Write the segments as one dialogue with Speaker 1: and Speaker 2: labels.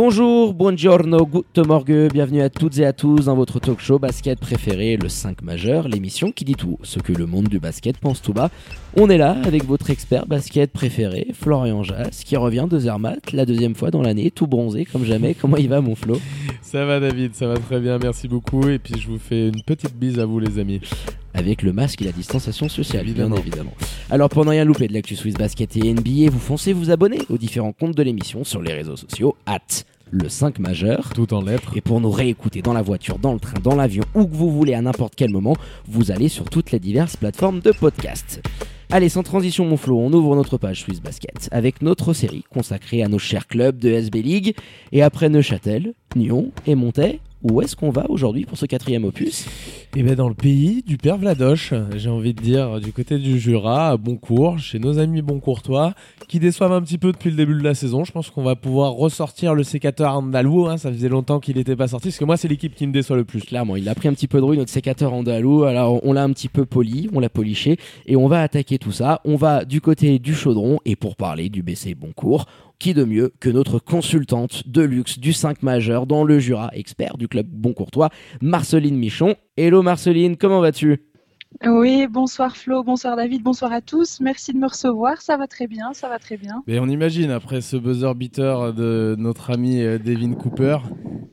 Speaker 1: Bonjour, buongiorno, good morgue, bienvenue à toutes et à tous dans votre talk show basket préféré, le 5 majeur, l'émission qui dit tout ce que le monde du basket pense tout bas. On est là avec votre expert basket préféré, Florian Jas, qui revient de Zermatt, la deuxième fois dans l'année, tout bronzé comme jamais. Comment il va mon Flo?
Speaker 2: Ça va David, ça va très bien, merci beaucoup. Et puis je vous fais une petite bise à vous les amis.
Speaker 1: Avec le masque et la distanciation sociale,
Speaker 2: Évidemment.
Speaker 1: bien évidemment. Alors pour ne rien louper de l'actu Swiss Basket et NBA, vous foncez vous abonner aux différents comptes de l'émission sur les réseaux sociaux, at le 5 majeur.
Speaker 2: Tout en lettres.
Speaker 1: Et pour nous réécouter dans la voiture, dans le train, dans l'avion, où que vous voulez à n'importe quel moment, vous allez sur toutes les diverses plateformes de podcast. Allez, sans transition mon Flo, on ouvre notre page Swiss Basket avec notre série consacrée à nos chers clubs de SB League. Et après Neuchâtel, Nyon et Montaix, où est-ce qu'on va aujourd'hui pour ce quatrième opus
Speaker 2: Et bien dans le pays du père Vladoche, j'ai envie de dire, du côté du Jura, à Boncourt, chez nos amis boncourtois, qui déçoivent un petit peu depuis le début de la saison. Je pense qu'on va pouvoir ressortir le sécateur andalou, hein, ça faisait longtemps qu'il n'était pas sorti, parce que moi c'est l'équipe qui me déçoit le plus.
Speaker 1: Clairement, il a pris un petit peu de rouille, notre sécateur andalou. Alors, on l'a un petit peu poli, on l'a poliché, et on va attaquer tout ça. On va du côté du chaudron, et pour parler du BC Boncourt, qui de mieux que notre consultante de luxe du 5 majeur dans le Jura, expert du club Boncourtois, Marceline Michon. Hello Marceline, comment vas-tu?
Speaker 3: Oui, bonsoir Flo, bonsoir David, bonsoir à tous. Merci de me recevoir. Ça va très bien, ça va très bien.
Speaker 2: Mais on imagine, après ce buzzer beater de notre ami euh, Devin Cooper,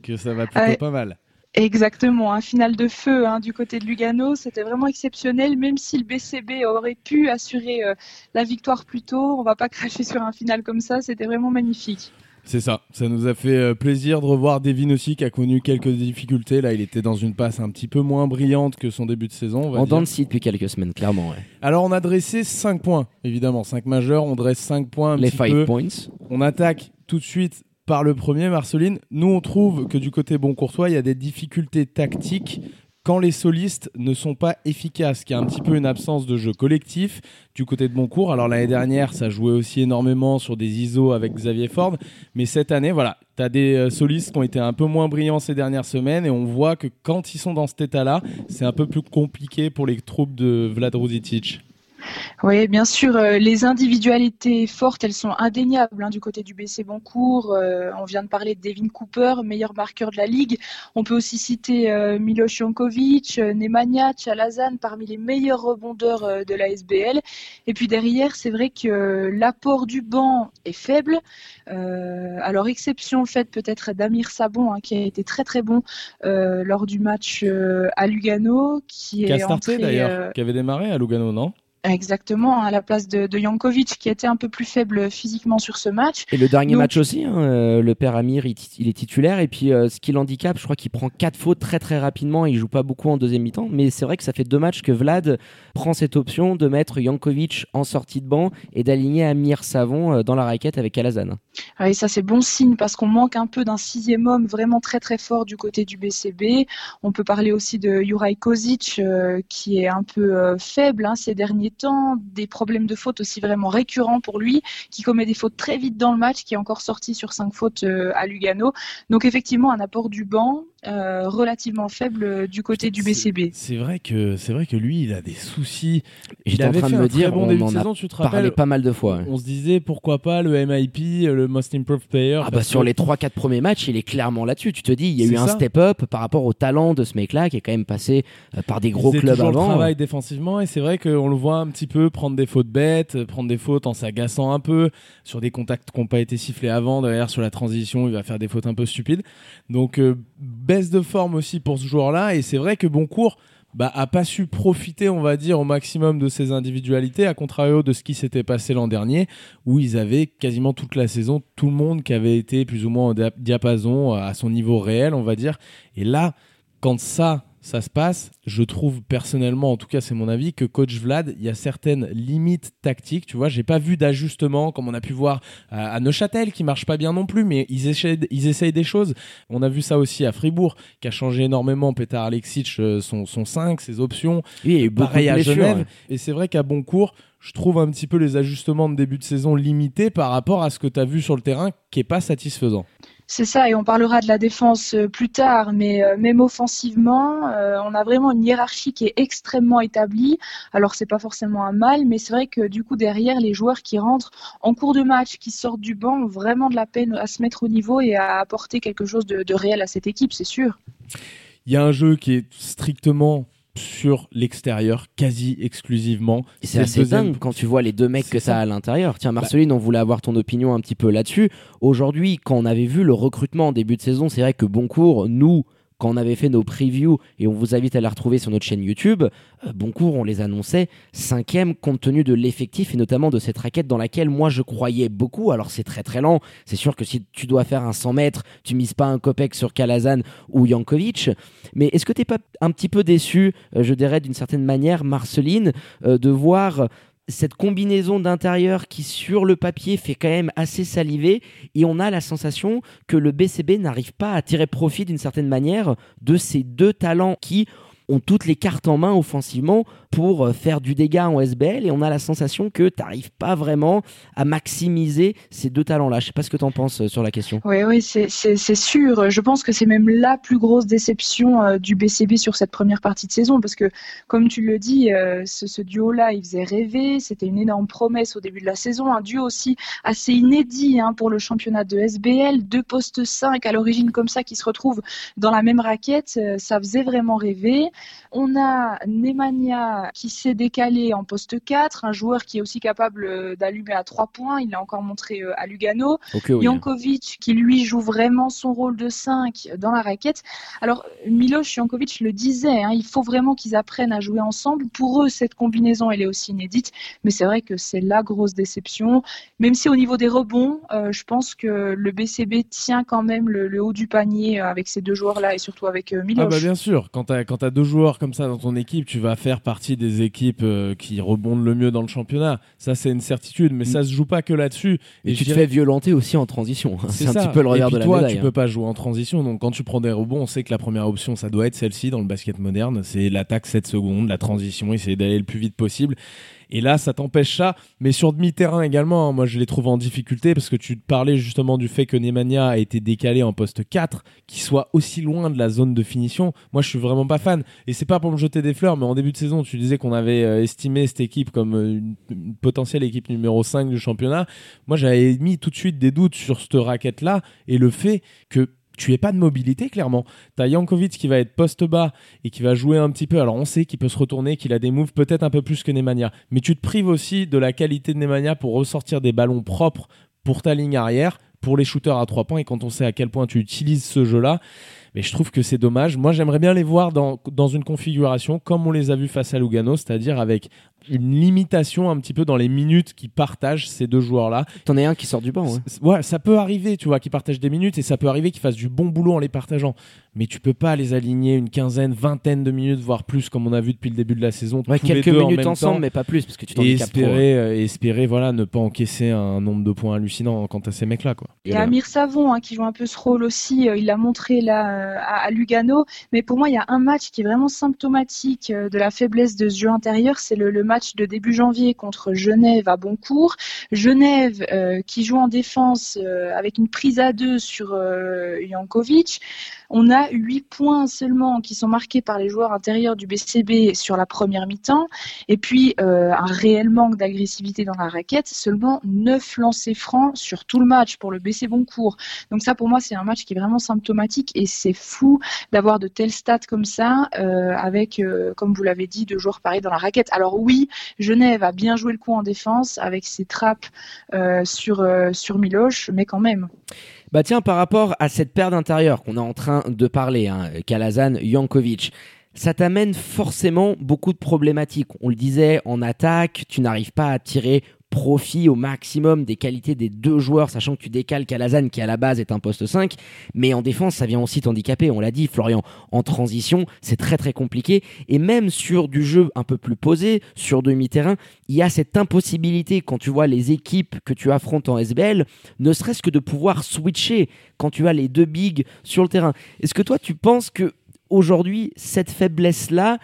Speaker 2: que ça va plutôt
Speaker 3: Ouais.
Speaker 2: pas mal.
Speaker 3: Exactement, un final de feu hein, du côté de Lugano, c'était vraiment exceptionnel, même si le BCB aurait pu assurer euh, la victoire plus tôt. On va pas cracher sur un final comme ça, c'était vraiment magnifique.
Speaker 2: C'est ça, ça nous a fait euh, plaisir de revoir Devin aussi qui a connu quelques difficultés. Là, il était dans une passe un petit peu moins brillante que son début de saison. on va
Speaker 1: En de depuis quelques semaines, clairement. ouais.
Speaker 2: Alors, on a dressé 5 points, évidemment, 5 majeurs. On dresse 5 points un
Speaker 1: Les
Speaker 2: petit
Speaker 1: 5
Speaker 2: peu.
Speaker 1: points.
Speaker 2: On attaque tout de suite par le premier, Marceline. Nous, on trouve que du côté Boncourtois, il y a des difficultés tactiques quand les solistes ne sont pas efficaces, qu'il y a un petit peu une absence de jeu collectif du côté de Boncourt. Alors l'année dernière, ça jouait aussi énormément sur des ISO avec Xavier Ford, mais cette année, voilà, tu as des euh, solistes qui ont été un peu moins brillants ces dernières semaines et on voit que quand ils sont dans cet état-là, c'est un peu plus compliqué pour les troupes de Vlad Ruzic.
Speaker 3: Oui, bien sûr, euh, les individualités fortes, elles sont indéniables hein, du côté du BC Boncourt. Euh, on vient de parler de Devin Cooper, meilleur marqueur de la ligue. On peut aussi citer euh, Milos Jankovic, euh, Nemanja, Chalazan, parmi les meilleurs rebondeurs de la SBL. Et puis derrière, c'est vrai que l'apport du banc est faible. Alors, exception faite peut-être d'Amir Sabon, hein, qui a été très très bon lors du match à Lugano, qui
Speaker 2: Qui a
Speaker 3: est
Speaker 2: starté
Speaker 3: entré,
Speaker 2: d'ailleurs, qui avait démarré à Lugano, non?
Speaker 3: Exactement, à la place de, de Jankovic, qui était un peu plus faible physiquement sur ce match.
Speaker 1: Et le dernier
Speaker 3: Donc-
Speaker 1: match aussi, hein, euh, le père Amir, il est titulaire. Et puis, euh, ce qui l'handicape, je crois qu'il prend quatre fautes très très rapidement. Il joue pas beaucoup en deuxième mi-temps. Mais c'est vrai que ça fait deux matchs que Vlad prend cette option de mettre Jankovic en sortie de banc et d'aligner Amir Savon euh, dans la raquette avec Alazan.
Speaker 3: Et ça, c'est bon signe parce qu'on manque un peu d'un sixième homme vraiment très très fort du côté du BCB. On peut parler aussi de Juraj Kozic, euh, qui est un peu euh, faible hein, ces derniers temps. Des problèmes de faute aussi vraiment récurrents pour lui, qui commet des fautes très vite dans le match, qui est encore sorti sur cinq fautes euh, à Lugano. Donc effectivement, un apport du banc euh, relativement faible euh, du côté du BCB.
Speaker 2: C'est vrai que c'est vrai que lui, il a des soucis.
Speaker 1: J'étais
Speaker 2: Il
Speaker 1: en
Speaker 2: avait
Speaker 1: train de me
Speaker 2: un très
Speaker 1: dire,
Speaker 2: bon
Speaker 1: on
Speaker 2: début de
Speaker 1: en a
Speaker 2: saison, tu te
Speaker 1: parlé pas mal de fois. ouais.
Speaker 2: On se disait pourquoi pas le MIP, le Most Improved Player.
Speaker 1: Ah bah sur
Speaker 2: que-
Speaker 1: les 3-4 premiers matchs, il est clairement là-dessus. Tu te dis, il y a eu un step-up par rapport au talent de ce mec-là qui est quand même passé euh, par des
Speaker 2: il
Speaker 1: gros clubs
Speaker 2: toujours
Speaker 1: avant.
Speaker 2: le travail défensivement et c'est vrai qu'on le voit un petit peu prendre des fautes bêtes, prendre des fautes en s'agaçant un peu sur des contacts qui n'ont pas été sifflés avant. Derrière sur la transition, il va faire des fautes un peu stupides. Donc euh, de forme aussi pour ce joueur-là et c'est vrai que Boncourt bah, a pas su profiter, on va dire, au maximum de ses individualités, à contrario de ce qui s'était passé l'an dernier, où ils avaient quasiment toute la saison tout le monde qui avait été plus ou moins dia- diapason, à son niveau réel, on va dire. Et là, quand ça, ça se passe. Je trouve personnellement, en tout cas c'est mon avis, que coach Vlad, il y a certaines limites tactiques. Tu vois, j'ai pas vu d'ajustement comme on a pu voir à, Neuchâtel qui marche pas bien non plus, mais ils essayent, ils essayent des choses. On a vu ça aussi à Fribourg qui a changé énormément. Petar Alexic, euh, son, son 5, ses options.
Speaker 1: Oui, et
Speaker 2: pareil à Genève. Et c'est vrai qu'à Boncourt, je trouve un petit peu les ajustements de début de saison limités par rapport à ce que tu as vu sur le terrain qui est pas satisfaisant.
Speaker 3: C'est ça, et on parlera de la défense euh, plus tard, mais euh, même offensivement, euh, on a vraiment une hiérarchie qui est extrêmement établie. Alors c'est pas forcément un mal, mais c'est vrai que du coup derrière, les joueurs qui rentrent en cours de match, qui sortent du banc, ont vraiment de la peine à se mettre au niveau et à apporter quelque chose de, de réel à cette équipe, c'est sûr.
Speaker 2: Il y a un jeu qui est strictement sur l'extérieur quasi exclusivement.
Speaker 1: C'est assez dingue quand tu vois les deux mecs que ça a à l'intérieur. Tiens, Marceline, on voulait avoir ton opinion un petit peu là-dessus. Aujourd'hui, quand on avait vu le recrutement en début de saison, c'est vrai que Boncourt, nous, quand on avait fait nos previews, et on vous invite à la retrouver sur notre chaîne YouTube, euh, Boncourt, on les annonçait cinquième compte tenu de l'effectif et notamment de cette raquette dans laquelle moi je croyais beaucoup. Alors c'est très très lent, c'est sûr que si tu dois faire un 100 mètres, tu mises pas un copec sur Kalazan ou Jankovic. Mais est-ce que tu n'es pas un petit peu déçu, euh, je dirais d'une certaine manière, Marceline, euh, de voir cette combinaison d'intérieur qui sur le papier fait quand même assez saliver. Et on a la sensation que le BCB n'arrive pas à tirer profit d'une certaine manière de ces deux talents qui ont toutes les cartes en main offensivement pour euh, faire du dégât en SBL et on a la sensation que tu n'arrives pas vraiment à maximiser ces deux talents-là. Je sais pas ce que tu en penses euh, sur la question.
Speaker 3: Oui, oui, c'est sûr. Je pense que c'est même la plus grosse déception euh, du BCB sur cette première partie de saison parce que, comme tu le dis, ce, duo-là, il faisait rêver. C'était une énorme promesse au début de la saison. Un duo aussi assez inédit hein, pour le championnat de SBL. Deux postes 5 à l'origine comme ça qui se retrouvent dans la même raquette. Ça faisait vraiment rêver. On a Nemanja qui s'est décalé en poste 4, un joueur qui est aussi capable euh, d'allumer à 3 points, il l'a encore montré euh, à Lugano. Jankovic qui lui joue vraiment son rôle de 5 dans la raquette. Alors Milos Jankovic le disait, hein, il faut vraiment qu'ils apprennent à jouer ensemble. Pour eux, cette combinaison, elle est aussi inédite, mais c'est vrai que c'est la grosse déception. Même si au niveau des rebonds, euh, je pense que le BCB tient quand même le, haut du panier avec ces deux joueurs-là et surtout avec Milos.
Speaker 2: Ah bah bien sûr, quand tu as, deux joueurs comme ça dans ton équipe, tu vas faire partie des équipes euh, qui rebondent le mieux dans le championnat. Ça, c'est une certitude, mais ça se joue pas que là-dessus.
Speaker 1: Et, tu te fais violenter aussi en transition. C'est un petit peu le regard de la
Speaker 2: toi,
Speaker 1: médaille.
Speaker 2: tu peux pas jouer en transition. Donc, quand tu prends des rebonds, on sait que la première option, ça doit être celle-ci dans le basket moderne. C'est l'attaque 7 secondes, la transition, essayer d'aller le plus vite possible. Et là, ça t'empêche ça. Mais sur demi-terrain également, hein, moi je les trouve en difficulté parce que tu parlais justement du fait que Nemanja a été décalé en poste 4, qu'il soit aussi loin de la zone de finition. Moi je suis vraiment pas fan. Et c'est pas pour me jeter des fleurs, mais en début de saison, tu disais qu'on avait euh, estimé cette équipe comme euh, une, potentielle équipe numéro 5 du championnat. Moi j'avais mis tout de suite des doutes sur cette raquette-là et le fait que tu n'es pas de mobilité clairement. Tu as Jankovic qui va être poste bas et qui va jouer un petit peu. Alors on sait qu'il peut se retourner, qu'il a des moves peut-être un peu plus que Nemanja, mais tu te prives aussi de la qualité de Nemanja pour ressortir des ballons propres pour ta ligne arrière, pour les shooters à trois points et quand on sait à quel point tu utilises ce jeu-là, mais je trouve que c'est dommage. Moi, j'aimerais bien les voir dans, dans une configuration comme on les a vus face à Lugano, c'est-à-dire avec une limitation un petit peu dans les minutes qui partagent ces deux joueurs-là.
Speaker 1: T'en as un qui sort du banc.
Speaker 2: Ouais. ça peut arriver, tu vois, qu'ils partagent des minutes et ça peut arriver qu'ils fassent du bon boulot en les partageant. Mais tu peux pas les aligner une quinzaine, vingtaine de minutes, voire plus, comme on a vu depuis le début de la saison.
Speaker 1: Ouais, quelques minutes ensemble, mais pas plus, parce que tu t'en
Speaker 2: et espérer, euh, espérer, voilà, ne pas encaisser un nombre de points hallucinant quant à ces mecs-là, quoi.
Speaker 3: Il y a Amir Savon hein, qui joue un peu ce rôle aussi. Euh, il l'a montré là euh, à, Lugano. Mais pour moi, il y a un match qui est vraiment symptomatique de la faiblesse de ce jeu intérieur. C'est le, le match de début janvier contre Genève à Boncourt. Genève euh, qui joue en défense euh, avec une prise à deux sur euh, Jankovic. On a huit points seulement qui sont marqués par les joueurs intérieurs du BCB sur la première mi-temps. Et puis un réel manque d'agressivité dans la raquette. Seulement neuf lancers francs sur tout le match pour le BC Boncourt. Donc ça pour moi c'est un match qui est vraiment symptomatique et c'est fou d'avoir de tels stats comme ça avec, comme vous l'avez dit, deux joueurs pareils dans la raquette. Alors oui, Genève va bien jouer le coup en défense avec ses trappes euh, euh, sur Miloche, mais quand même.
Speaker 1: Bah tiens, par rapport à cette paire d'intérieur qu'on est en train de parler, hein, Kalazan, Jankovic, ça t'amène forcément beaucoup de problématiques. On le disait, en attaque, tu n'arrives pas à tirer profit au maximum des qualités des deux joueurs, sachant que tu décales Calazan qui à la base est un poste 5, mais en défense ça vient aussi t'handicaper, on l'a dit Florian, en transition c'est très très compliqué, et même sur du jeu un peu plus posé, sur demi-terrain, il y a cette impossibilité quand tu vois les équipes que tu affrontes en SBL, ne serait-ce que de pouvoir switcher quand tu as les deux bigs sur le terrain. Est-ce que toi tu penses que aujourd'hui cette faiblesse-là,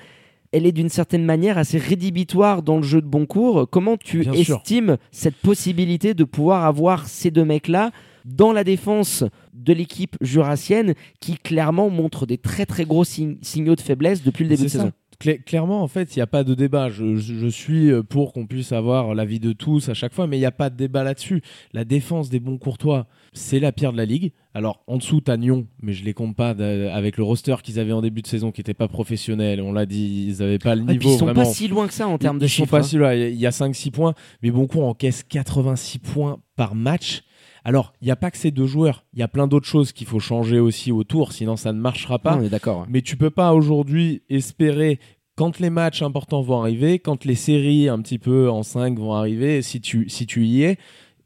Speaker 1: elle est d'une certaine manière assez rédhibitoire dans le jeu de bon cours. Comment tu
Speaker 2: Bien sûr.
Speaker 1: estimes cette possibilité de pouvoir avoir ces deux mecs-là dans la défense de l'équipe jurassienne qui clairement montre des très très gros sign- signaux de faiblesse depuis le début de
Speaker 2: ça.
Speaker 1: saison?
Speaker 2: Cla- clairement, en fait, il n'y a pas de débat. Je, je- je suis euh, pour qu'on puisse avoir l'avis de tous à chaque fois, mais il n'y a pas de débat là-dessus. La défense des bons courtois, c'est la pire de la ligue. Alors, en dessous, t'as Nyon, mais je les compte pas avec le roster qu'ils avaient en début de saison qui n'était pas professionnel. On l'a dit, ils n'avaient pas le
Speaker 1: Et puis
Speaker 2: niveau
Speaker 1: ils sont
Speaker 2: vraiment.
Speaker 1: pas si loin que ça en termes de
Speaker 2: ils
Speaker 1: chiffres.
Speaker 2: sont pas
Speaker 1: hein.
Speaker 2: si loin. Il y a 5-6 points, mais Boncourt encaisse 86 points par match. Alors, il n'y a pas que ces deux joueurs. Il y a plein d'autres choses qu'il faut changer aussi autour, sinon ça ne marchera pas.
Speaker 1: On est d'accord.
Speaker 2: Mais tu peux pas aujourd'hui espérer quand les matchs importants vont arriver, quand les séries un petit peu en 5 vont arriver, si tu, si tu y es,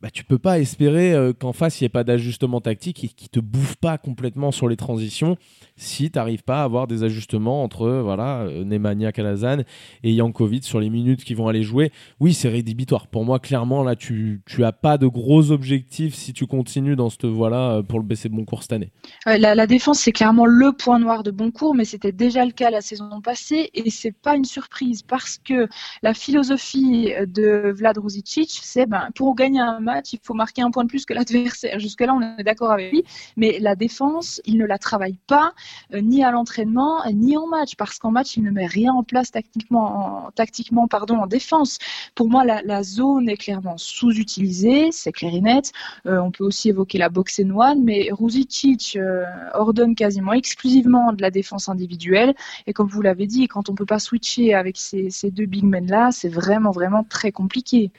Speaker 2: bah, tu peux pas espérer euh, qu'en face il n'y ait pas d'ajustement tactique et qui te bouffe pas complètement sur les transitions si tu n'arrives pas à avoir des ajustements entre euh, voilà euh, Nemanja Kalazan et Jankovic sur les minutes qui vont aller jouer. Oui, c'est rédhibitoire. Pour moi, clairement, là, tu, tu as pas de gros objectifs si tu continues dans cette voie-là pour le BC Boncourt cette année.
Speaker 3: La défense, c'est clairement le point noir de Boncourt, mais c'était déjà le cas la saison passée et c'est pas une surprise parce que la philosophie de Vlad Ruzicic, c'est ben, pour gagner un match, il faut marquer un point de plus que l'adversaire. Jusque-là, on est d'accord avec lui, mais la défense, il ne la travaille pas euh, ni à l'entraînement ni en match parce qu'en match, il ne met rien en place tactiquement, en, pardon, en défense. Pour moi, la, zone est clairement sous-utilisée, c'est clair et net. Euh, on peut aussi évoquer la boxe and one, mais Ruzicic euh, ordonne quasiment exclusivement de la défense individuelle. Et comme vous l'avez dit, quand on peut pas switcher avec ces, ces deux big men là, c'est vraiment vraiment très compliqué.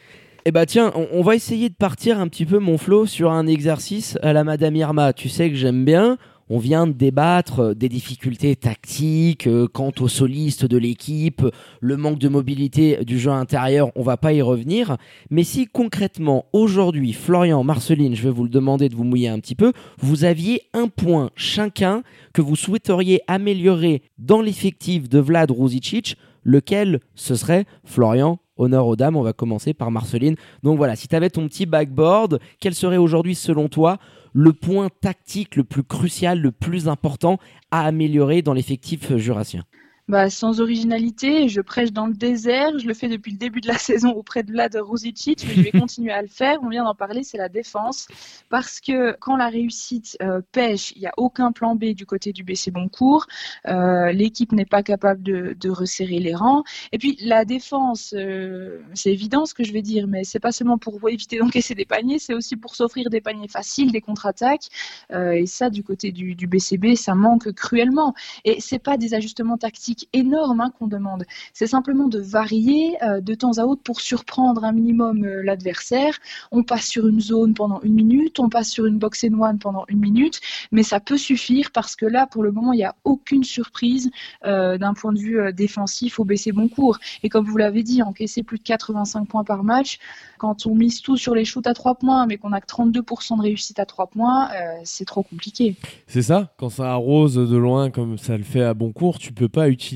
Speaker 1: Eh bah tiens, on, va essayer de partir un petit peu, mon Flo, sur un exercice à la Madame Irma. Tu sais que j'aime bien. On vient de débattre euh, des difficultés tactiques euh, quant aux solistes de l'équipe, le manque de mobilité du jeu intérieur, on va pas y revenir. Mais si concrètement, aujourd'hui, Florian, Marceline, je vais vous le demander de vous mouiller un petit peu, vous aviez un point chacun que vous souhaiteriez améliorer dans l'effectif de Vlad Ruzicic, lequel ce serait Florian Honneur aux dames, on va commencer par Marceline. Donc voilà, si tu avais ton petit backboard, quel serait aujourd'hui selon toi le point tactique le plus crucial, le plus important à améliorer dans l'effectif jurassien?
Speaker 3: Bah, sans originalité, je prêche dans le désert. Je le fais depuis le début de la saison auprès de Vlad Ruzicic, mais je vais continuer à le faire. On vient d'en parler, c'est la défense. Parce que quand la réussite euh, pêche, il n'y a aucun plan B du côté du BC Boncourt. Euh, L'équipe n'est pas capable de, de, resserrer les rangs. Et puis la défense, euh, c'est évident ce que je vais dire, mais c'est pas seulement pour éviter d'encaisser des paniers, c'est aussi pour s'offrir des paniers faciles, des contre-attaques. Et ça, du côté du, du BCB, ça manque cruellement. Et c'est pas des ajustements tactiques énorme hein, qu'on demande. C'est simplement de varier euh, de temps à autre pour surprendre un minimum euh, l'adversaire. On passe sur une zone pendant une minute, on passe sur une box and one pendant une minute, mais ça peut suffire parce que là, pour le moment, il n'y a aucune surprise euh, d'un point de vue défensif au BC Boncourt. Et comme vous l'avez dit, encaisser plus de 85 points par match, quand on mise tout sur les shoots à 3 points, mais qu'on a que 32% de réussite à 3 points, c'est trop compliqué.
Speaker 2: C'est ça, quand ça arrose de loin comme ça le fait à Boncourt, tu peux pas utiliser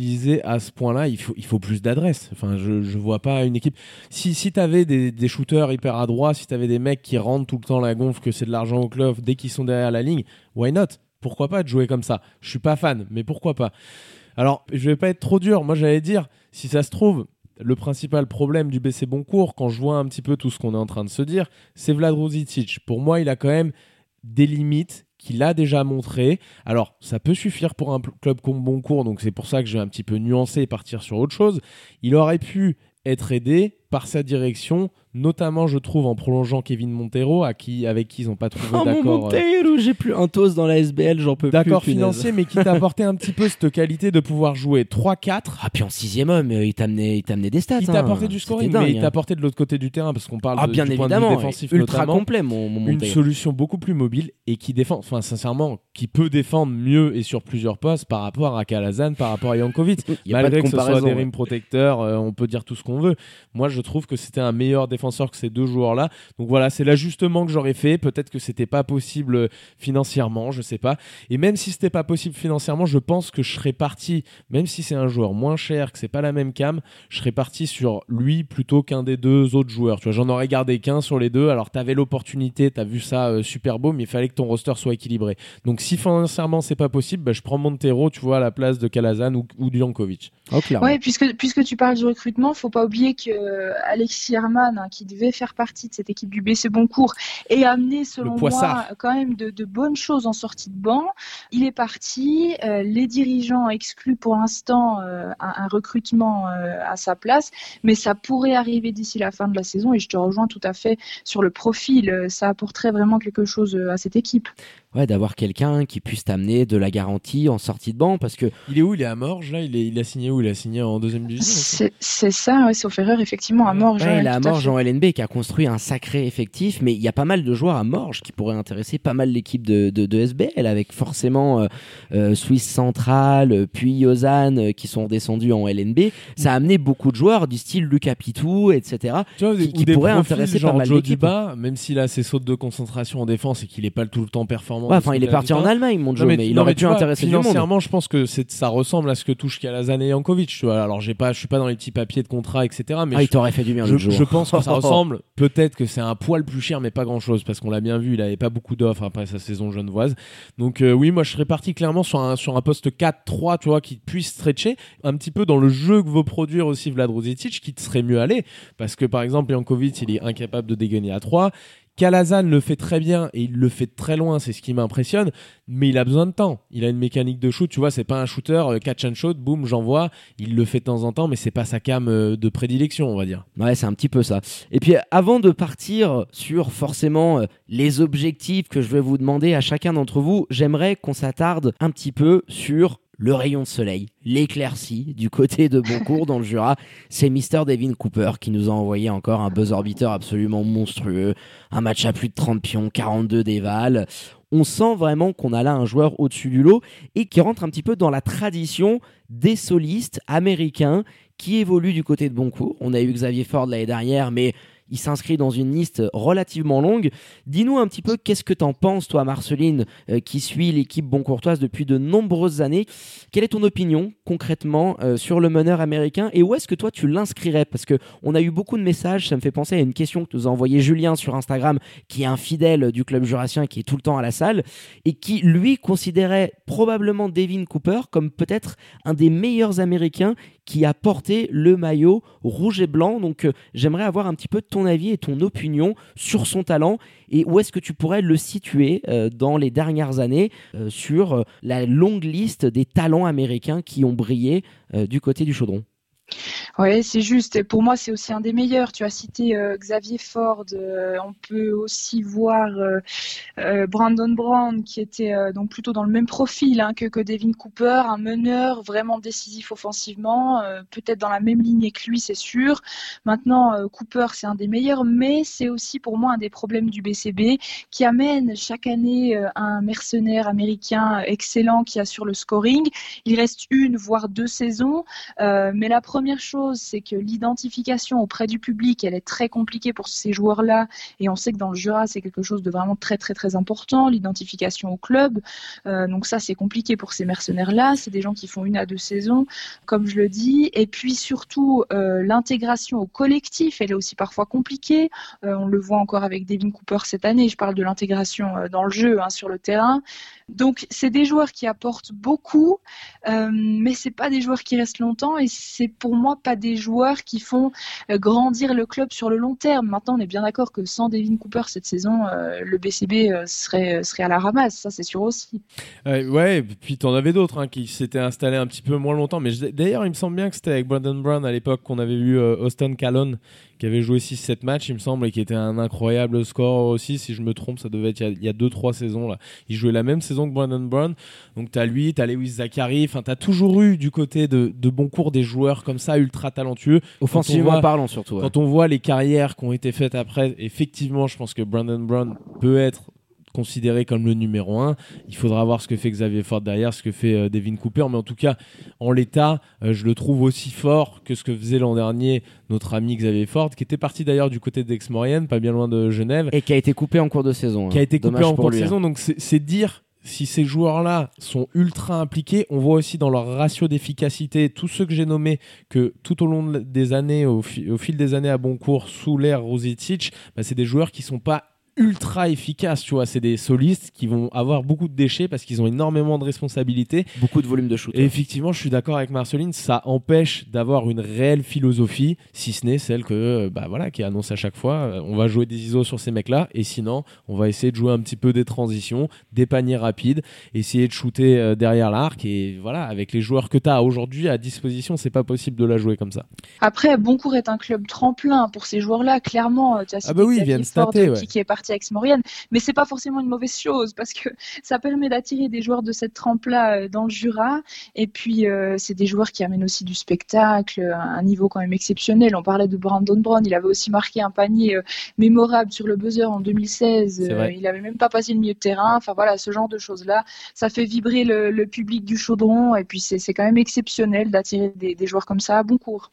Speaker 2: à ce point-là, il faut, plus d'adresse. Enfin, je, je vois pas une équipe. Si, si tu avais des, shooters hyper adroits, si tu avais des mecs qui rentrent tout le temps la gonfle, que c'est de l'argent au club dès qu'ils sont derrière la ligne, why not? Pourquoi pas de jouer comme ça? Je suis pas fan, mais pourquoi pas? Alors, je vais pas être trop dur. Moi, j'allais dire, si ça se trouve, le principal problème du BC Boncourt, quand je vois un petit peu tout ce qu'on est en train de se dire, c'est Vlad. Pour moi, il a quand même des limites qu'il a déjà montré. Alors, ça peut suffire pour un club comme Boncourt, donc c'est pour ça que je vais un petit peu nuancer et partir sur autre chose. Il aurait pu être aidé par sa direction, notamment je trouve en prolongeant Kevin Montero, à qui, avec qui ils n'ont pas trouvé
Speaker 1: oh,
Speaker 2: d'accord.
Speaker 1: Montero, j'ai plus un tos dans la SBL, j'en peux plus.
Speaker 2: D'accord financier, mais qui t'a apporté un petit peu cette qualité de pouvoir jouer 3-4.
Speaker 1: Ah, puis en sixième homme, il t'a amené, amené, des stats.
Speaker 2: Il t'a apporté du scoring,
Speaker 1: dingue,
Speaker 2: mais il
Speaker 1: hein.
Speaker 2: t'a apporté de l'autre côté du terrain, parce qu'on parle
Speaker 1: ah,
Speaker 2: de,
Speaker 1: bien
Speaker 2: du
Speaker 1: évidemment,
Speaker 2: point de vue défensif
Speaker 1: ultra
Speaker 2: notamment.
Speaker 1: complet, mon, mon
Speaker 2: Une
Speaker 1: Montero.
Speaker 2: solution beaucoup plus mobile et qui défend, enfin sincèrement, qui peut défendre mieux et sur plusieurs postes par rapport à Kalazan, par rapport à Jankovic.
Speaker 1: Il
Speaker 2: Malgré
Speaker 1: pas de
Speaker 2: que ce soit des rimes protecteurs, euh, on peut dire tout ce qu'on veut. Moi, je je trouve que c'était un meilleur défenseur que ces deux joueurs-là. Donc voilà, c'est l'ajustement que j'aurais fait. Peut-être que c'était pas possible euh, financièrement, je sais pas. Et même si c'était pas possible financièrement, je pense que je serais parti, même si c'est un joueur moins cher, que c'est pas la même cam, je serais parti sur lui plutôt qu'un des deux autres joueurs. Tu vois, j'en aurais gardé qu'un sur les deux. Alors t'avais l'opportunité, t'as vu ça euh, super beau, mais il fallait que ton roster soit équilibré. Donc si financièrement c'est pas possible, bah, je prends Montero, tu vois, à la place de Kalazan ou, ou Djankovic.
Speaker 1: Oh, clairement.
Speaker 3: Ouais, puisque, puisque tu parles du recrutement, faut pas oublier que euh, Alexis Herman, hein, qui devait faire partie de cette équipe du BC Boncourt, et amené, selon moi, quand même de, de bonnes choses en sortie de banc. Il est parti. euh, les dirigeants excluent pour l'instant euh, un, un recrutement euh, à sa place, mais ça pourrait arriver d'ici la fin de la saison. Et je te rejoins tout à fait sur le profil. Euh, Ça apporterait vraiment quelque chose euh, à cette équipe.
Speaker 1: Ouais, d'avoir quelqu'un qui puisse t'amener de la garantie en sortie de banc parce que
Speaker 2: Il est où? Il est à Morges là? Il, est, il a signé où? Il a signé en deuxième division
Speaker 3: C'est c'est ça, ouais, sauf erreur, effectivement, à Morges.
Speaker 1: Ouais,
Speaker 3: ouais,
Speaker 1: il a à Morges en LNB qui a construit un sacré effectif, mais il y a pas mal de joueurs à Morges qui pourraient intéresser pas mal l'équipe de, de, de SBL, avec forcément euh, euh, Suisse Centrale, euh, puis Lausanne euh, qui sont descendus en LNB. Ça a amené beaucoup de joueurs du style Lucas Pitou, etc.
Speaker 2: Tu vois,
Speaker 1: Qui-
Speaker 2: profils
Speaker 1: intéresser pas
Speaker 2: genre
Speaker 1: mal
Speaker 2: Joe même s'il a ses sautes de concentration en défense et qu'il est pas tout le temps performant.
Speaker 1: Ouais, enfin, il est parti en. Allemagne, mon Joe, mais, il
Speaker 2: non,
Speaker 1: aurait pu
Speaker 2: vois,
Speaker 1: intéresser du monde.
Speaker 2: Financièrement, je pense que c'est ça ressemble à ce que touche Kalazan et Jankovic. Tu vois, alors j'ai pas, je suis pas dans les petits papiers de contrat, etc. Mais
Speaker 1: Ah,
Speaker 2: je,
Speaker 1: il t'aurait fait du bien
Speaker 2: je,
Speaker 1: le jour.
Speaker 2: je pense que ça ressemble. Peut-être que c'est un poil plus cher, mais pas grand chose parce qu'on l'a bien vu, il avait pas beaucoup d'offres après sa saison genevoise. Donc euh, oui, moi je serais parti clairement sur un sur un poste 4-3, tu vois, qui puisse stretcher un petit peu dans le jeu que veut produire aussi Vlad Rosicic, qui te serait mieux aller parce que par exemple Jankovic, il est incapable de dégainer à 3. Kalazan le fait très bien et il le fait très loin, c'est ce qui m'impressionne, mais il a besoin de temps. Il a une mécanique de shoot, tu vois, c'est pas un shooter euh, catch and shoot, boum, j'envoie. Il le fait de temps en temps, mais c'est pas sa cam euh, de prédilection, on va dire.
Speaker 1: Ouais, c'est un petit peu ça. Et puis avant de partir sur forcément euh, les objectifs que je vais vous demander à chacun d'entre vous, j'aimerais qu'on s'attarde un petit peu sur le rayon de soleil, l'éclaircie du côté de Boncourt dans le Jura. C'est Mr. Devin Cooper qui nous a envoyé encore un buzz orbiteur absolument monstrueux, un match à plus de 30 pions, 42 dévals. On sent vraiment qu'on a là un joueur au-dessus du lot et qui rentre un petit peu dans la tradition des solistes américains qui évoluent du côté de Boncourt. On a eu Xavier Ford l'année dernière, mais il s'inscrit dans une liste relativement longue. Dis-nous un petit peu qu'est-ce que t'en penses, toi, Marceline, euh, qui suit l'équipe boncourtoise depuis de nombreuses années? Quelle est ton opinion concrètement euh, sur le meneur américain? Et où est-ce que toi tu l'inscrirais? Parce que on a eu beaucoup de messages. Ça me fait penser à une question que nous a envoyé Julien sur Instagram, qui est un fidèle du club jurassien, qui est tout le temps à la salle et qui lui considérait probablement Devin Cooper comme peut-être un des meilleurs Américains qui a porté le maillot rouge et blanc. Donc euh, j'aimerais avoir un petit peu ton avis et ton opinion sur son talent et où est-ce que tu pourrais le situer euh, dans les dernières années euh, sur euh, la longue liste des talents américains qui ont brillé du côté du chaudron?
Speaker 3: Ouais, c'est juste. Et pour moi, c'est aussi un des meilleurs. Tu as cité euh, Xavier Ford. euh, on peut aussi voir euh, Brandon Brown, qui était donc plutôt dans le même profil hein, que, que Devin Cooper, un meneur vraiment décisif offensivement, peut-être dans la même lignée que lui, c'est sûr. Maintenant, Cooper, c'est un des meilleurs, mais c'est aussi pour moi un des problèmes du BCB qui amène chaque année un mercenaire américain excellent qui assure le scoring. Il reste une, voire deux saisons. Mais la première chose, c'est que l'identification auprès du public, elle est très compliquée pour ces joueurs-là. Et on sait que dans le Jura, c'est quelque chose de vraiment très, très, très important, l'identification au club. Euh, donc ça, c'est compliqué pour ces mercenaires-là. C'est des gens qui font une à deux saisons, comme je le dis. Et puis surtout, euh, l'intégration au collectif, elle est aussi parfois compliquée. Euh, on le voit encore avec Devin Cooper cette année. Je parle de l'intégration dans le jeu, hein, sur le terrain. Donc, c'est des joueurs qui apportent beaucoup, mais c'est pas des joueurs qui restent longtemps et c'est pour moi pas des joueurs qui font euh, grandir le club sur le long terme. Maintenant, on est bien d'accord que sans Devin Cooper cette saison, euh, le BCB euh, serait serait à la ramasse, ça c'est sûr aussi.
Speaker 2: Euh, ouais, puis t'en avais d'autres hein, qui s'étaient installés un petit peu moins longtemps. Mais d'ailleurs, il me semble bien que c'était avec Brandon Brown à l'époque qu'on avait euh, Austin Callon qui avait joué 6-7 matchs, il me semble, et qui était un incroyable score aussi. Si je me trompe, ça devait être il y a 2-3 saisons. là. Il jouait la même saison que Brandon Brown. Donc t'as lui, t'as Lewis Zachary. Enfin, t'as toujours eu du côté de, de bon cours des joueurs comme ça, ultra talentueux.
Speaker 1: Offensivement
Speaker 2: voit-
Speaker 1: parlant surtout. ouais.
Speaker 2: Quand on voit les carrières qui ont été faites après, effectivement, je pense que Brandon Brown peut être considéré comme le numéro 1. Il faudra voir ce que fait Xavier Ford derrière, ce que fait euh, Devin Cooper. Mais en tout cas, en l'état, euh, je le trouve aussi fort que ce que faisait l'an dernier notre ami Xavier Ford, qui était parti d'ailleurs du côté d'Aix-Maurienne, pas bien loin de Genève.
Speaker 1: Et qui a été coupé en cours de saison.
Speaker 2: Qui a
Speaker 1: hein.
Speaker 2: été coupé en cours de
Speaker 1: hein.
Speaker 2: saison. Donc c'est dire si ces joueurs-là sont ultra impliqués, on voit aussi dans leur ratio d'efficacité, tous ceux que j'ai nommés, que tout au long de- des années, au, fi- au fil des années à bon cours, sous l'ère Rosicic, bah, c'est des joueurs qui sont pas ultra efficaces, tu vois, c'est des solistes qui vont avoir beaucoup de déchets parce qu'ils ont énormément de responsabilités.
Speaker 1: Beaucoup de volume de shoot.
Speaker 2: Et effectivement, je suis d'accord avec Marceline, ça empêche d'avoir une réelle philosophie, si ce n'est celle que, euh, bah voilà, qui est annoncée à chaque fois. Euh, On va jouer des ISO sur ces mecs-là, et sinon, on va essayer de jouer un petit peu des transitions, des paniers rapides, essayer de shooter euh, derrière l'arc, et voilà, avec les joueurs que tu as aujourd'hui à disposition, c'est pas possible de la jouer comme ça.
Speaker 3: Après, Boncourt est un club tremplin pour ces joueurs-là. Clairement, tu as cité
Speaker 2: bah oui, ils viennent ouais.
Speaker 3: qui, qui est parti à Aix-Maurienne, mais c'est pas forcément une mauvaise chose parce que ça permet d'attirer des joueurs de cette trempe-là euh, dans le Jura. Et puis, euh, c'est des joueurs qui amènent aussi du spectacle, à un niveau quand même exceptionnel. On parlait de Brandon Brown, il avait aussi marqué un panier euh, mémorable sur le buzzer en 2016.
Speaker 2: C'est
Speaker 3: Euh,
Speaker 2: vrai.
Speaker 3: il avait même pas passé le milieu de terrain. Enfin voilà, ce genre de choses-là, ça fait vibrer le, le public du chaudron. Et puis, c'est quand même exceptionnel d'attirer des, des joueurs comme ça à Boncourt.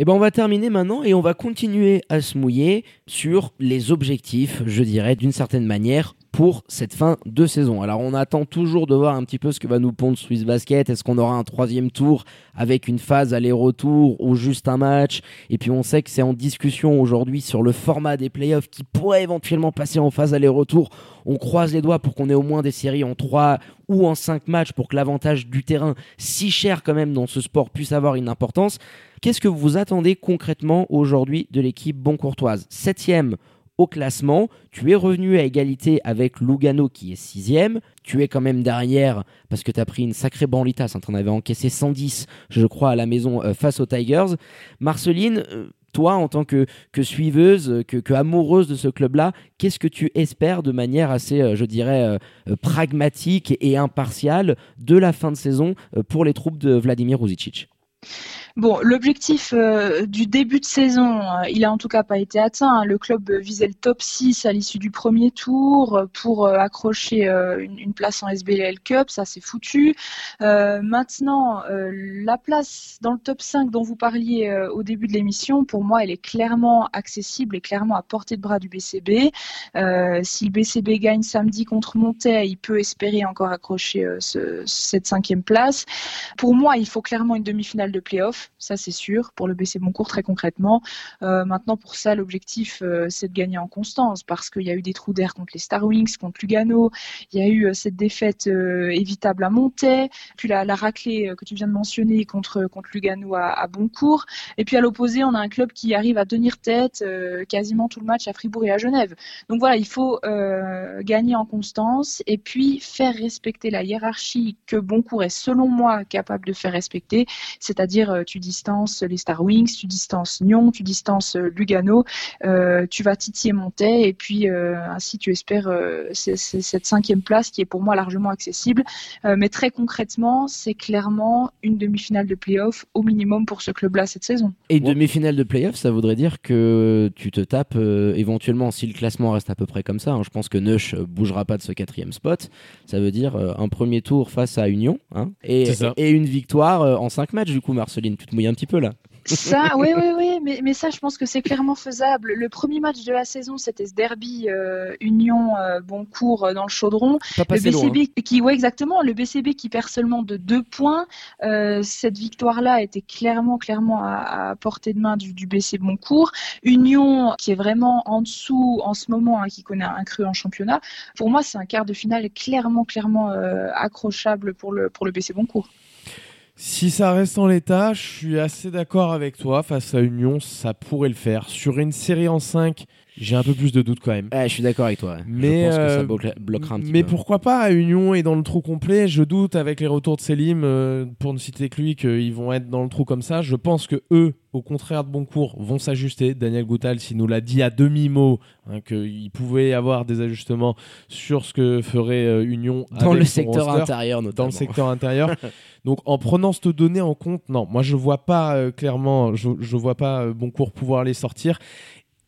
Speaker 1: Et ben on va terminer maintenant et on va continuer à se mouiller sur les objectifs, je dirais, d'une certaine manière pour cette fin de saison. Alors on attend toujours de voir un petit peu ce que va nous pondre Swiss Basket. Est-ce qu'on aura un troisième tour avec une phase aller-retour ou juste un match? Et puis on sait que c'est en discussion aujourd'hui sur le format des playoffs qui pourrait éventuellement passer en phase aller-retour. On croise les doigts pour qu'on ait au moins des séries en 3 ou en 5 matchs pour que l'avantage du terrain, si cher quand même dans ce sport, puisse avoir une importance. Qu'est-ce que vous attendez concrètement aujourd'hui de l'équipe Boncourtoise? Septième au classement, tu es revenu à égalité avec Lugano qui est sixième. Tu es quand même derrière parce que tu as pris une sacrée branlitasse. Tu en avais encaissé 110, je crois, à la maison euh, face aux Tigers. Marceline, euh, toi, en tant que, que suiveuse, que, amoureuse de ce club-là, qu'est-ce que tu espères de manière assez, euh, je dirais, pragmatique et impartiale de la fin de saison pour les troupes de Vladimir Ruzicic
Speaker 3: Bon, l'objectif euh, du début de saison, euh, il a en tout cas pas été atteint. hein. Le club visait le top 6 à l'issue du premier tour euh, pour euh, accrocher euh, une, place en SBL Cup, ça c'est foutu. Euh, maintenant, euh, la place dans le top 5 dont vous parliez euh, au début de l'émission, pour moi, elle est clairement accessible et clairement à portée de bras du BCB. Euh, si le BCB gagne samedi contre Montaigne, il peut espérer encore accrocher euh, ce- cette cinquième place. Pour moi, il faut clairement une demi-finale de play-off, ça c'est sûr, pour le BC Boncourt très concrètement. Euh, maintenant, pour ça, l'objectif, euh, c'est de gagner en constance, parce qu'il y a eu des trous d'air contre les Star Wings, contre Lugano, il y a eu euh, cette défaite évitable à Montaix, puis la, raclée que tu viens de mentionner contre, contre Lugano à, à Boncourt, et puis à l'opposé, on a un club qui arrive à tenir tête quasiment tout le match à Fribourg et à Genève. Donc voilà, il faut gagner en constance et puis faire respecter la hiérarchie que Boncourt est selon moi capable de faire respecter, c'est-à-dire euh, tu distances les Star Wings, tu distances Nyon, tu distances euh, Lugano, euh, tu vas titiller Montais et puis euh, ainsi tu espères euh, c'est- c'est cette cinquième place qui est pour moi largement accessible. Euh, mais très concrètement, c'est clairement une demi-finale de play-off au minimum pour ce club-là cette saison.
Speaker 1: Et demi-finale de playoff, ça voudrait dire que tu te tapes euh, éventuellement, si le classement reste à peu près comme ça, hein, je pense que Neuch bougera pas de ce quatrième spot, ça veut dire euh, un premier tour face à Union hein, et, une victoire euh, en cinq matchs du coup Marceline, tu te mouilles un petit peu là.
Speaker 3: Ça, oui, oui, oui, mais, mais ça, je pense que c'est clairement faisable. Le premier match de la saison, c'était ce derby euh, Union euh, Boncourt euh, dans le Chaudron.
Speaker 1: Pas
Speaker 3: Le
Speaker 1: loin.
Speaker 3: BCB qui, ouais, exactement, le BCB qui perd seulement de deux points. Euh, cette victoire-là était clairement, clairement à, à portée de main du, du BC Boncourt. Union qui est vraiment en dessous en ce moment, hein, qui connaît un cru en championnat. Pour moi, c'est un quart de finale clairement, clairement euh, accrochable pour le pour le BC Boncourt.
Speaker 2: Si ça reste en l'état, je suis assez d'accord avec toi. Face à Union, ça pourrait le faire. Sur une série en 5, j'ai un peu plus de doutes quand même.
Speaker 1: Ouais, je suis d'accord avec toi.
Speaker 2: Mais,
Speaker 1: je pense que ça
Speaker 2: euh,
Speaker 1: bloquera, bloquera un petit
Speaker 2: mais
Speaker 1: peu.
Speaker 2: pourquoi pas Union est dans le trou complet. Je doute avec les retours de Selim, euh, pour ne citer que lui, qu'ils vont être dans le trou comme ça. Je pense que eux, au contraire de Boncourt, vont s'ajuster. Daniel Goutal, s'il nous l'a dit à demi-mot, hein, qu'il pouvait y avoir des ajustements sur ce que ferait euh, Union
Speaker 1: dans
Speaker 2: avec
Speaker 1: le secteur
Speaker 2: roster
Speaker 1: intérieur
Speaker 2: dans
Speaker 1: notamment.
Speaker 2: le secteur intérieur. Donc en prenant cette donnée en compte, non, moi je vois pas euh, clairement, je, je vois pas Boncourt pouvoir les sortir.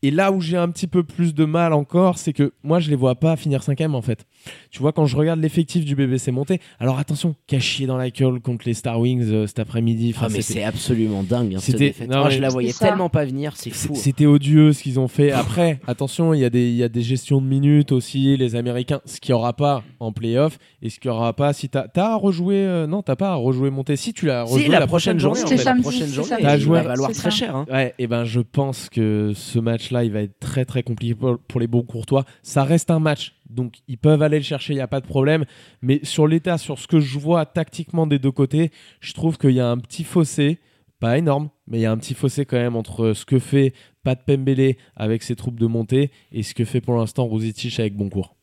Speaker 2: Et là où j'ai un petit peu plus de mal encore, c'est que moi, je les vois pas finir cinquième en fait. Tu vois, quand je regarde l'effectif du BBC monté, alors attention, caché dans la gueule contre les Star Wings euh, cet après-midi.
Speaker 1: Ah, mais c'est absolument dingue. Hein, cette
Speaker 2: C'était-
Speaker 1: défaite.
Speaker 2: non,
Speaker 1: Moi,
Speaker 2: mais-
Speaker 1: je la voyais
Speaker 3: ça.
Speaker 1: tellement pas venir, c'est fou.
Speaker 2: C'était odieux ce qu'ils ont fait. Après, attention, il y, a des- il y a des gestions de minutes aussi, les Américains, ce qu'il n'y aura pas en playoff et ce qu'il n'y aura pas si tu as, à rejouer. euh, non, t'as pas à rejouer monter. Si tu l'as rejoué
Speaker 1: Si, la, prochaine journée, en
Speaker 3: C'est
Speaker 1: fait,
Speaker 3: samedi,
Speaker 1: la prochaine
Speaker 3: c'est
Speaker 1: journée,
Speaker 2: T'as
Speaker 1: va valoir très
Speaker 3: ça.
Speaker 1: cher. hein.
Speaker 2: Ouais, et ben je pense que ce match-là, il va être très très compliqué pour, les beaux courtois. Ça reste un match, donc ils peuvent aller le chercher, il n'y a pas de problème. Mais sur l'état, sur ce que je vois tactiquement des deux côtés, je trouve qu'il y a un petit fossé, pas énorme, mais il y a un petit fossé quand même entre ce que fait Pat Pembele avec ses troupes de montée et ce que fait pour l'instant Rosicic avec Boncourt.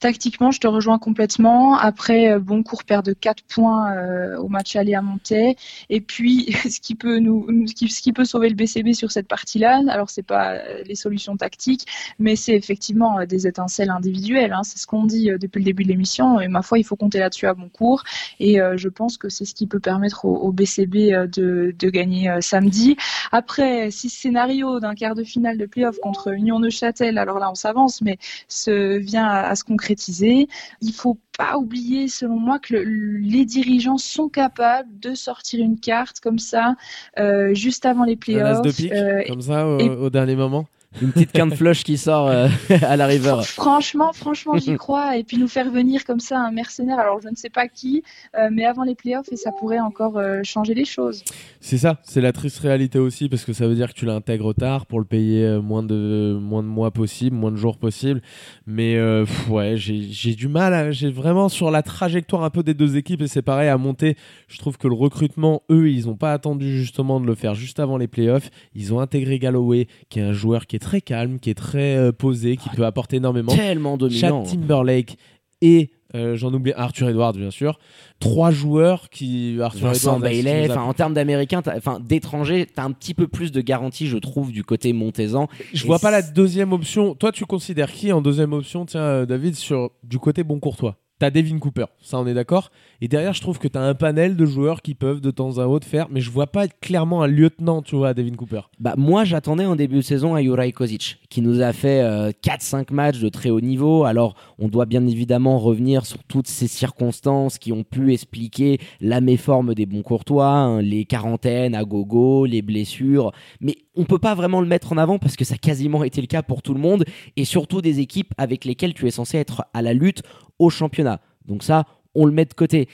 Speaker 3: Tactiquement, je te rejoins complètement. Après, euh, Boncourt perd de 4 points euh, au match aller à Montaix. Et puis, ce qui peut nous, ce qui, ce peut sauver le BCB sur cette partie-là, alors c'est pas euh, les solutions tactiques, mais c'est effectivement des étincelles individuelles. hein. C'est ce qu'on dit depuis le début de l'émission. Et ma foi, il faut compter là-dessus à Boncourt. Et euh, je pense que c'est ce qui peut permettre au, BCB de, gagner samedi. Après, si ce scénario d'un quart de finale de playoff contre Union Neuchâtel, alors là, on s'avance, mais se vient à, à se concrétiser. Il faut pas oublier, selon moi, que le- les dirigeants sont capables de sortir une carte comme ça euh, juste avant les
Speaker 2: Un as
Speaker 3: playoffs.
Speaker 2: de pique,
Speaker 3: euh,
Speaker 2: comme ça, au,
Speaker 3: et-
Speaker 2: au dernier moment.
Speaker 1: Une petite quinte flush qui sort euh, à la river.
Speaker 3: Franchement, franchement, j'y crois. Et puis nous faire venir comme ça un mercenaire, alors je ne sais pas qui, euh, mais avant les playoffs, et ça pourrait encore euh, changer les choses.
Speaker 2: C'est ça, c'est la triste réalité aussi parce que ça veut dire que tu l'intègres tard pour le payer moins de moins de mois possible, moins de jours possible. Mais euh, pff, ouais, j'ai du mal, j'ai vraiment sur la trajectoire un peu des deux équipes et c'est pareil à monter. Je trouve que le recrutement, eux, ils n'ont pas attendu justement de le faire juste avant les playoffs. Ils ont intégré Galloway, qui est un joueur qui est très calme, qui est très euh, posé, qui peut apporter énormément.
Speaker 1: Tellement
Speaker 2: Chad
Speaker 1: dominant.
Speaker 2: Timberlake et euh, j'en oublie Arthur Edwards bien sûr. Trois joueurs qui Arthur
Speaker 1: Vincent
Speaker 2: Edwards,
Speaker 1: Bailey,
Speaker 2: a-
Speaker 1: en termes d'américains, enfin d'étrangers, t'as un petit peu plus de garantie, je trouve, du côté montaisan.
Speaker 2: Je
Speaker 1: Et
Speaker 2: vois pas la deuxième option. Toi, tu considères qui en deuxième option Tiens, euh, David, sur du côté bon courtois? T'as Devin Cooper, ça on est d'accord. Et derrière, je trouve que t'as un panel de joueurs qui peuvent de temps à autre faire, mais je vois pas clairement un lieutenant, tu vois, à Devin Cooper.
Speaker 1: Bah, moi, j'attendais en début de saison à Juraj Kozic, qui nous a fait euh, 4-5 matchs de très haut niveau. Alors, on doit bien évidemment revenir sur toutes ces circonstances qui ont pu expliquer la méforme des bons courtois, hein, les quarantaines à gogo, les blessures. Mais on peut pas vraiment le mettre en avant parce que ça a quasiment été le cas pour tout le monde et surtout des équipes avec lesquelles tu es censé être à la lutte au championnat. Donc ça, on le met de côté.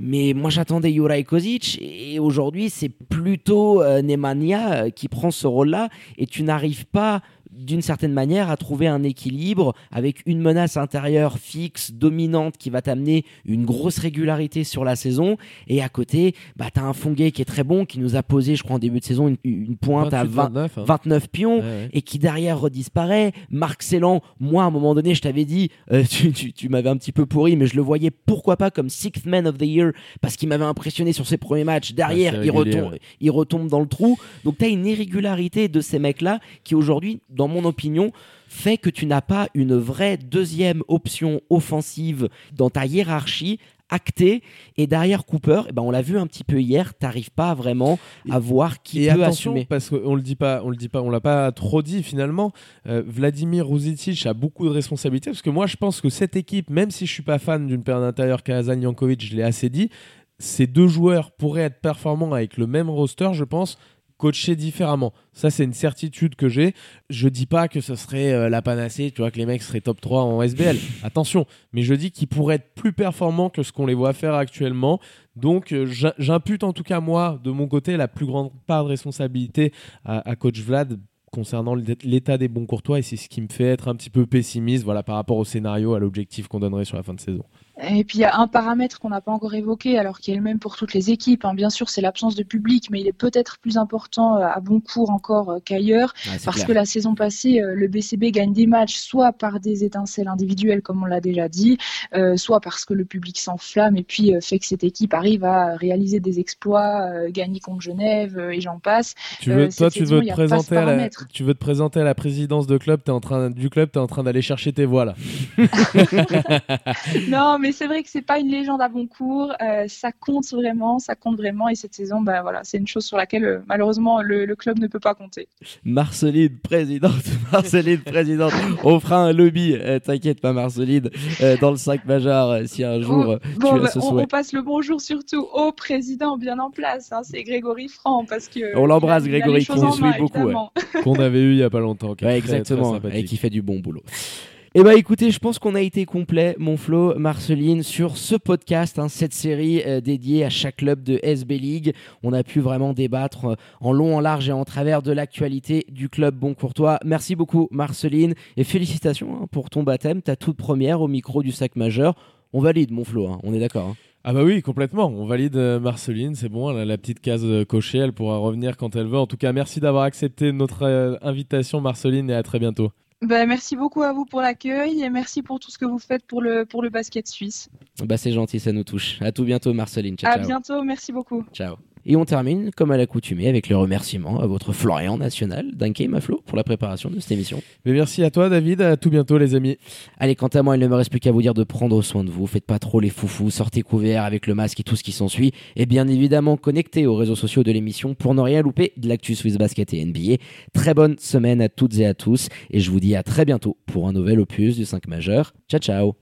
Speaker 1: Mais moi j'attendais Juraj Kozic et aujourd'hui c'est plutôt euh, euh, qui prend ce rôle-là et tu n'arrives pas d'une certaine manière à trouver un équilibre avec une menace intérieure fixe, dominante qui va t'amener une grosse régularité sur la saison et à côté bah, tu as un Fonguet qui est très bon qui nous a posé je crois en début de saison une, une pointe à 20
Speaker 2: 29, hein.
Speaker 1: 29 pions
Speaker 2: Ouais, ouais.
Speaker 1: et qui derrière redisparaît. Marc Célan, moi à un moment donné, je t'avais dit, euh, tu, tu- tu m'avais un petit peu pourri, mais je le voyais pourquoi pas comme Sixth Man of the Year parce qu'il m'avait impressionné sur ses premiers matchs. Derrière,
Speaker 2: c'est
Speaker 1: il, retombe,
Speaker 2: ouais.
Speaker 1: il retombe dans le trou. Donc tu as une irrégularité de ces mecs-là qui aujourd'hui, dans mon opinion, fait que tu n'as pas une vraie deuxième option offensive dans ta hiérarchie actée et derrière Cooper eh ben on l'a vu un petit peu hier t'arrives pas vraiment à voir qui
Speaker 2: et
Speaker 1: peut
Speaker 2: attention,
Speaker 1: assumer
Speaker 2: parce qu'on le dit pas, on le dit pas, on l'a pas trop dit finalement. euh, Vladimir Ruzic a beaucoup de responsabilités parce que moi je pense que cette équipe, même si je suis pas fan d'une paire d'intérieur Kazan Jankovic, je l'ai assez dit, ces deux joueurs pourraient être performants avec le même roster, je pense. Coachés différemment. Ça, c'est une certitude que j'ai. Je dis pas que ce serait euh, la panacée, tu vois, que les mecs seraient top 3 en SBL. Attention. Mais je dis qu'ils pourraient être plus performants que ce qu'on les voit faire actuellement. Donc, euh, j'im- j'impute en tout cas, moi, de mon côté, la plus grande part de responsabilité à, à coach Vlad concernant l'état des bons courtois et c'est ce qui me fait être un petit peu pessimiste voilà par rapport au scénario à l'objectif qu'on donnerait sur la fin de saison
Speaker 3: Et puis il y a un paramètre qu'on n'a pas encore évoqué, alors qui est le même pour toutes les équipes. hein. Bien sûr, c'est l'absence de public, mais il est peut-être plus important euh, à bon cours encore euh, qu'ailleurs, parce
Speaker 1: clair.
Speaker 3: que la saison passée, euh, le BCB gagne des matchs soit par des étincelles individuelles, comme on l'a déjà dit, euh, soit parce que le public s'enflamme et puis fait que cette équipe arrive à réaliser des exploits, euh, gagner contre Genève euh, et j'en passe.
Speaker 2: tu veux, toi tu veux te présenter à la, tu veux te présenter à la présidence de club es en train du club tu es en train d'aller chercher tes voix là
Speaker 3: non, mais c'est vrai que c'est pas une légende à bon cours. Euh, ça compte vraiment, ça compte vraiment. Et cette saison, bah, voilà, c'est une chose sur laquelle euh, malheureusement le, le, club ne peut pas compter.
Speaker 1: Marceline, présidente. Marceline, présidente. On fera un lobby, euh, t'inquiète pas, Marceline, euh, dans le 5 majeur, euh, si un jour
Speaker 3: bon,
Speaker 1: tu as
Speaker 3: bah,
Speaker 1: ce
Speaker 3: on,
Speaker 1: souhait.
Speaker 3: on, passe le bonjour surtout au président bien en place. Hein, c'est Grégory Franc parce que.
Speaker 1: On l'embrasse, Grégory, qu'on suit beaucoup.
Speaker 2: Qu'on avait eu il y a pas longtemps. qui est
Speaker 1: Ouais,
Speaker 2: très, très
Speaker 1: exactement, et qui fait du bon boulot. Eh ben écoutez, je pense qu'on a été complet, mon Flo, Marceline, sur ce podcast, hein, cette série euh, dédiée à chaque club de SB League. On a pu vraiment débattre euh, en long, en large et en travers de l'actualité du club Boncourtois. Merci beaucoup, Marceline, et félicitations hein, pour ton baptême, ta toute première au micro du sac majeur. On valide, mon Flo, hein, on est d'accord.
Speaker 2: Ah bah oui, complètement. On valide euh, Marceline, c'est bon, elle a la petite case cochée, elle pourra revenir quand elle veut. En tout cas, merci d'avoir accepté notre invitation, Marceline, et à très bientôt.
Speaker 3: Bah, merci beaucoup à vous pour l'accueil et merci pour tout ce que vous faites pour le, pour le basket suisse.
Speaker 1: Bah c'est gentil, ça nous touche. À tout bientôt, Marceline. Ciao,
Speaker 3: à
Speaker 1: ciao.
Speaker 3: bientôt, merci beaucoup.
Speaker 1: Ciao. Et on termine, comme à l'accoutumée, avec le remerciement à votre Florian National, Duncan Maflo, pour la préparation de cette émission.
Speaker 2: Mais merci à toi, David. À tout bientôt, les amis.
Speaker 1: Allez, quant à moi, il ne me reste plus qu'à vous dire de prendre soin de vous. Faites pas trop les foufous, sortez couverts avec le masque et tout ce qui s'ensuit. Et bien évidemment, connectez aux réseaux sociaux de l'émission pour ne rien louper de l'actu Swiss Basket et NBA. Très bonne semaine à toutes et à tous. Et je vous dis à très bientôt pour un nouvel opus du 5 majeur. Ciao, ciao